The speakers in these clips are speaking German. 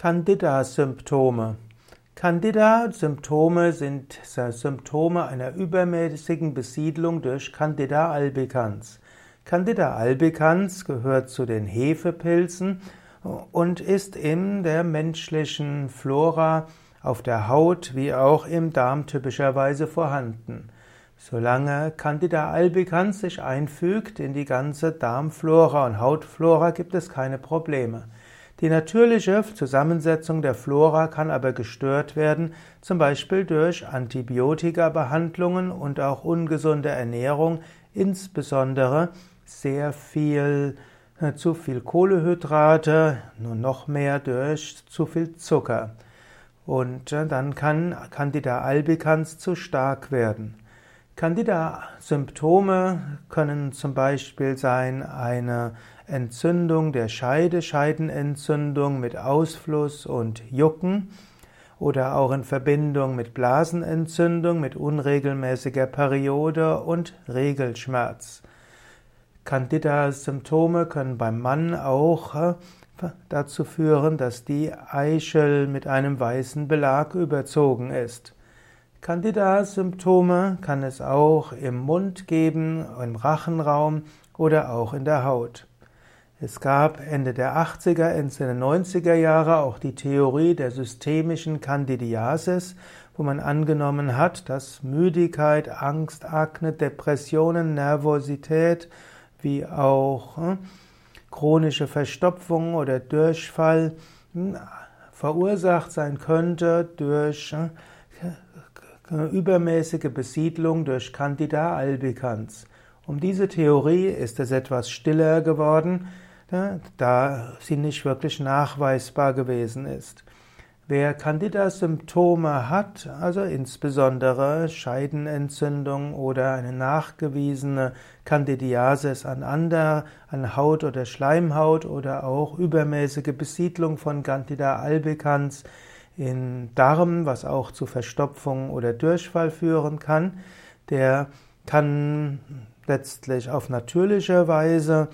Candida-Symptome. Candida-Symptome sind Symptome einer übermäßigen Besiedlung durch Candida albicans. Candida albicans gehört zu den Hefepilzen und ist in der menschlichen Flora auf der Haut wie auch im Darm typischerweise vorhanden. Solange Candida albicans sich einfügt in die ganze Darmflora und Hautflora, gibt es keine Probleme. Die natürliche Zusammensetzung der Flora kann aber gestört werden, zum Beispiel durch Antibiotika-Behandlungen und auch ungesunde Ernährung, insbesondere sehr viel äh, zu viel Kohlehydrate, nur noch mehr durch zu viel Zucker. Und äh, dann kann Candida albicans zu stark werden. Candida-Symptome können zum Beispiel sein eine Entzündung der Scheide, Scheidenentzündung mit Ausfluss und Jucken oder auch in Verbindung mit Blasenentzündung, mit unregelmäßiger Periode und Regelschmerz. Candida-Symptome können beim Mann auch äh, dazu führen, dass die Eichel mit einem weißen Belag überzogen ist. Candida-Symptome kann es auch im Mund geben, im Rachenraum oder auch in der Haut. Es gab Ende der 80er, Ende der 90er Jahre auch die Theorie der systemischen Candidiasis, wo man angenommen hat, dass Müdigkeit, Angst, Akne, Depressionen, Nervosität wie auch hm, chronische Verstopfung oder Durchfall hm, verursacht sein könnte durch hm, übermäßige Besiedlung durch Candida albicans. Um diese Theorie ist es etwas stiller geworden, da sie nicht wirklich nachweisbar gewesen ist. Wer Candida-Symptome hat, also insbesondere Scheidenentzündung oder eine nachgewiesene Candidiasis an Ander, an Haut oder Schleimhaut oder auch übermäßige Besiedlung von Candida albicans, in Darm, was auch zu Verstopfung oder Durchfall führen kann, der kann letztlich auf natürliche Weise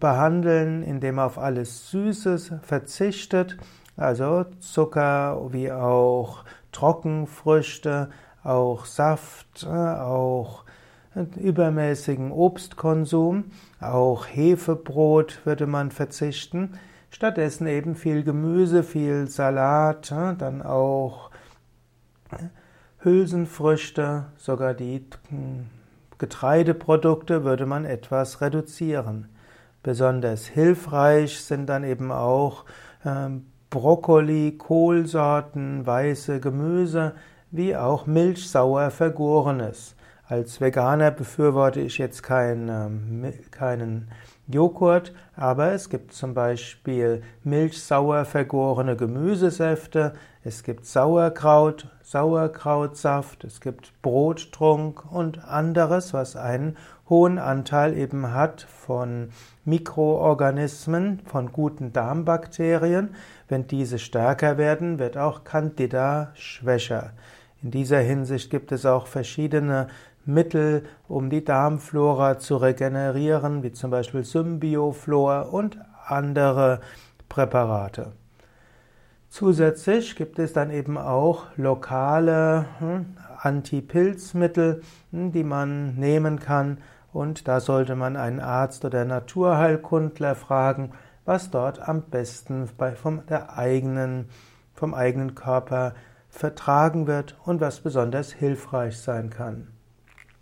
behandeln, indem er auf alles Süßes verzichtet, also Zucker wie auch Trockenfrüchte, auch Saft, auch übermäßigen Obstkonsum, auch Hefebrot würde man verzichten. Stattdessen eben viel Gemüse, viel Salat, dann auch Hülsenfrüchte, sogar die Getreideprodukte würde man etwas reduzieren. Besonders hilfreich sind dann eben auch ähm, Brokkoli, Kohlsorten, weiße Gemüse, wie auch milchsauer vergorenes. Als Veganer befürworte ich jetzt kein, ähm, keinen Joghurt, aber es gibt zum Beispiel milchsauer vergorene Gemüsesäfte, es gibt Sauerkraut, Sauerkrautsaft, es gibt Brottrunk und anderes, was einen hohen Anteil eben hat von Mikroorganismen, von guten Darmbakterien. Wenn diese stärker werden, wird auch Candida schwächer. In dieser Hinsicht gibt es auch verschiedene Mittel, um die Darmflora zu regenerieren, wie zum Beispiel Symbioflor und andere Präparate. Zusätzlich gibt es dann eben auch lokale hm, Antipilzmittel, hm, die man nehmen kann und da sollte man einen Arzt oder Naturheilkundler fragen, was dort am besten vom, der eigenen, vom eigenen Körper vertragen wird und was besonders hilfreich sein kann.